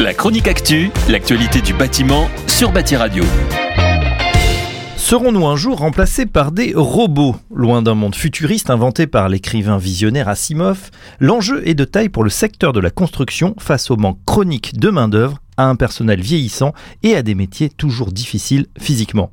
La chronique actu, l'actualité du bâtiment sur Bâti Radio. Serons-nous un jour remplacés par des robots? Loin d'un monde futuriste inventé par l'écrivain visionnaire Asimov, l'enjeu est de taille pour le secteur de la construction face au manque chronique de main-d'œuvre, à un personnel vieillissant et à des métiers toujours difficiles physiquement.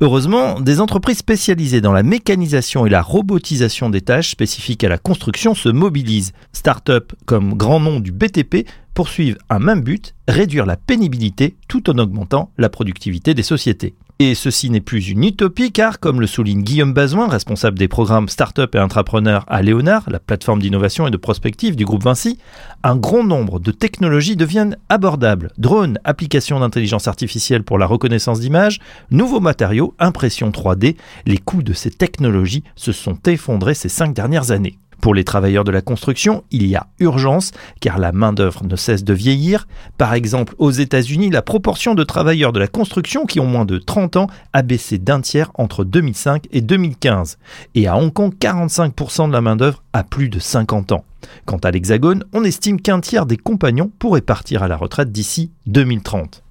Heureusement, des entreprises spécialisées dans la mécanisation et la robotisation des tâches spécifiques à la construction se mobilisent. Start-up comme grand nom du BTP poursuivent un même but, réduire la pénibilité tout en augmentant la productivité des sociétés. Et ceci n'est plus une utopie car, comme le souligne Guillaume Bazoin, responsable des programmes Startup et Entrepreneurs à Léonard, la plateforme d'innovation et de prospective du groupe Vinci, un grand nombre de technologies deviennent abordables. Drones, applications d'intelligence artificielle pour la reconnaissance d'images, nouveaux matériaux, impression 3D, les coûts de ces technologies se sont effondrés ces cinq dernières années. Pour les travailleurs de la construction, il y a urgence car la main-d'œuvre ne cesse de vieillir. Par exemple, aux États-Unis, la proportion de travailleurs de la construction qui ont moins de 30 ans a baissé d'un tiers entre 2005 et 2015. Et à Hong Kong, 45% de la main-d'œuvre a plus de 50 ans. Quant à l'Hexagone, on estime qu'un tiers des compagnons pourraient partir à la retraite d'ici 2030.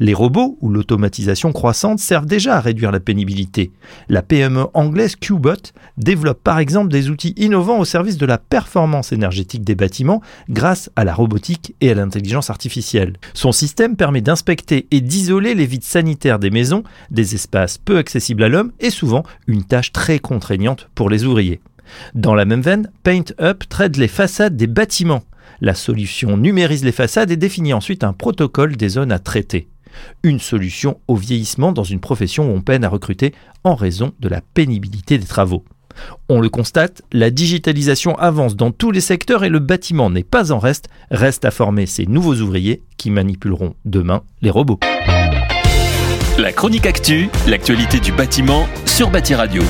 Les robots ou l'automatisation croissante servent déjà à réduire la pénibilité. La PME anglaise Qbot développe par exemple des outils innovants au service de la performance énergétique des bâtiments grâce à la robotique et à l'intelligence artificielle. Son système permet d'inspecter et d'isoler les vides sanitaires des maisons, des espaces peu accessibles à l'homme et souvent une tâche très contraignante pour les ouvriers. Dans la même veine, PaintUp traite les façades des bâtiments. La solution numérise les façades et définit ensuite un protocole des zones à traiter. Une solution au vieillissement dans une profession où on peine à recruter en raison de la pénibilité des travaux. On le constate, la digitalisation avance dans tous les secteurs et le bâtiment n'est pas en reste, reste à former ces nouveaux ouvriers qui manipuleront demain les robots. La chronique actu, l'actualité du bâtiment sur Bâti Radio.